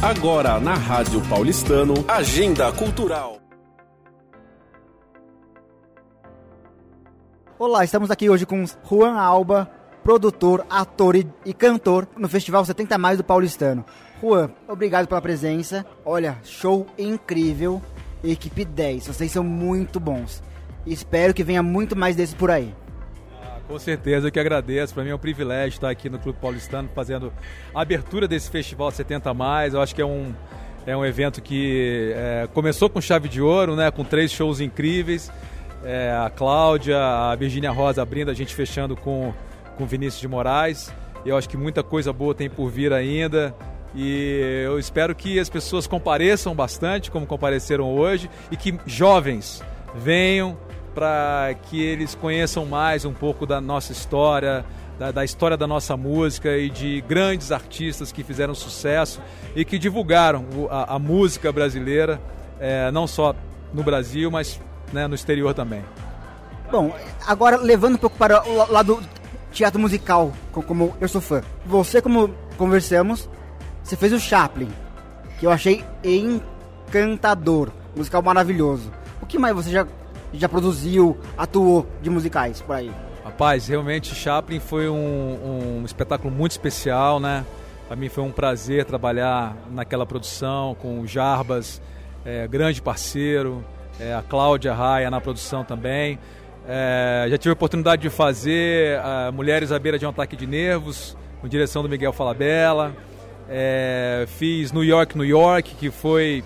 Agora na Rádio Paulistano, Agenda Cultural. Olá, estamos aqui hoje com Juan Alba, produtor, ator e, e cantor no Festival 70 Mais do Paulistano. Juan, obrigado pela presença. Olha, show incrível. Equipe 10, vocês são muito bons. Espero que venha muito mais desses por aí. Com certeza, eu que agradeço. Para mim é um privilégio estar aqui no Clube Paulistano fazendo a abertura desse Festival 70 Mais. Eu acho que é um, é um evento que é, começou com chave de ouro, né? Com três shows incríveis é, a Cláudia, a Virginia Rosa abrindo, a gente fechando com, com Vinícius de Moraes. Eu acho que muita coisa boa tem por vir ainda. E eu espero que as pessoas compareçam bastante, como compareceram hoje, e que jovens venham para que eles conheçam mais um pouco da nossa história, da, da, história da nossa música e de grandes artistas que fizeram sucesso e que divulgaram a, a música brasileira, é, não só no Brasil, mas né, no exterior também. Bom, agora levando um pouco para o lado teatro musical, como eu sou fã. Você, como conversamos, você fez o Chaplin, que eu achei encantador, musical maravilhoso. O que mais você já, já produziu, atuou de musicais por aí? Rapaz, realmente Chaplin foi um, um espetáculo muito especial, né? Para mim foi um prazer trabalhar naquela produção com o Jarbas, é, grande parceiro, é, a Cláudia Raia na produção também. É, já tive a oportunidade de fazer uh, Mulheres à Beira de um Ataque de Nervos, com direção do Miguel Falabella. É, fiz New York, New York, que foi,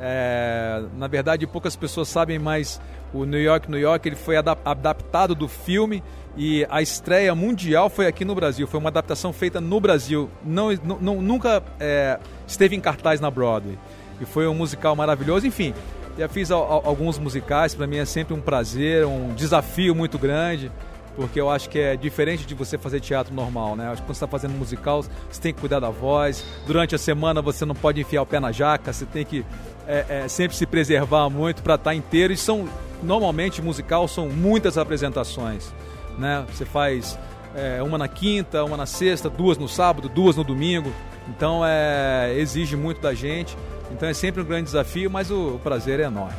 é, na verdade, poucas pessoas sabem, mas o New York, New York, ele foi adaptado do filme e a estreia mundial foi aqui no Brasil. Foi uma adaptação feita no Brasil, não, não nunca é, esteve em cartaz na Broadway. E foi um musical maravilhoso. Enfim, já fiz alguns musicais, para mim é sempre um prazer, um desafio muito grande, porque eu acho que é diferente de você fazer teatro normal, né? acho que quando você está fazendo musical, você tem que cuidar da voz. Durante a semana você não pode enfiar o pé na jaca, você tem que é, é, sempre se preservar muito para estar tá inteiro. E são, normalmente, musical são muitas apresentações, né? Você faz é, uma na quinta, uma na sexta, duas no sábado, duas no domingo. Então é, exige muito da gente. Então é sempre um grande desafio, mas o, o prazer é enorme.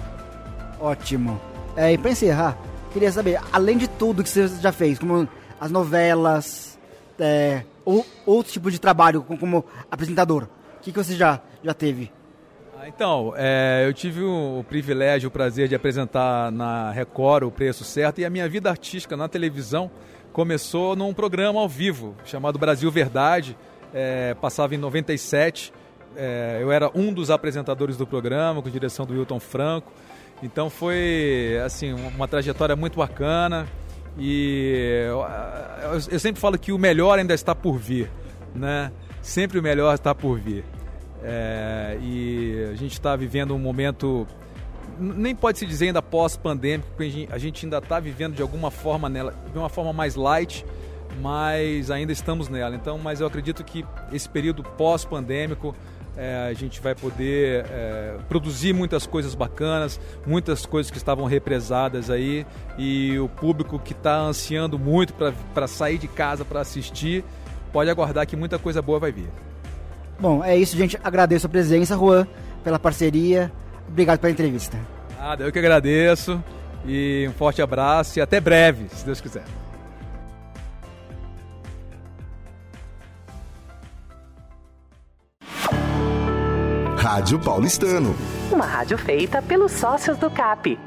Ótimo. É, e para encerrar, queria saber, além de tudo que você já fez, como as novelas, é, ou outro tipo de trabalho como, apresentador, o que, que você já, já teve? Então, é, eu tive o, o, privilégio, o prazer de apresentar na Record o Preço Certo e a minha vida artística na televisão começou num programa ao vivo chamado Brasil Verdade, é, passava em 97 é, eu era um dos apresentadores do programa, com direção do Wilton Franco. Então foi assim uma trajetória muito bacana e eu, eu, sempre falo que o melhor ainda está por vir, né? Sempre o melhor está por vir. É, e a gente está vivendo um momento nem pode se dizer ainda pós-pandêmico, porque a gente ainda está vivendo de alguma forma nela, de uma forma mais light, mas ainda estamos nela. Então, mas eu acredito que esse período pós-pandêmico é, a gente vai poder é, produzir muitas coisas bacanas, muitas coisas que estavam represadas aí e o público que está ansiando muito para sair de casa para assistir pode aguardar que muita coisa boa vai vir. Bom, é isso, gente. Agradeço a presença, Juan, pela parceria. Obrigado pela entrevista. Nada, eu que agradeço e um forte abraço e até breve, se Deus quiser. Rádio Paulistano. Uma rádio feita pelos sócios do CAP.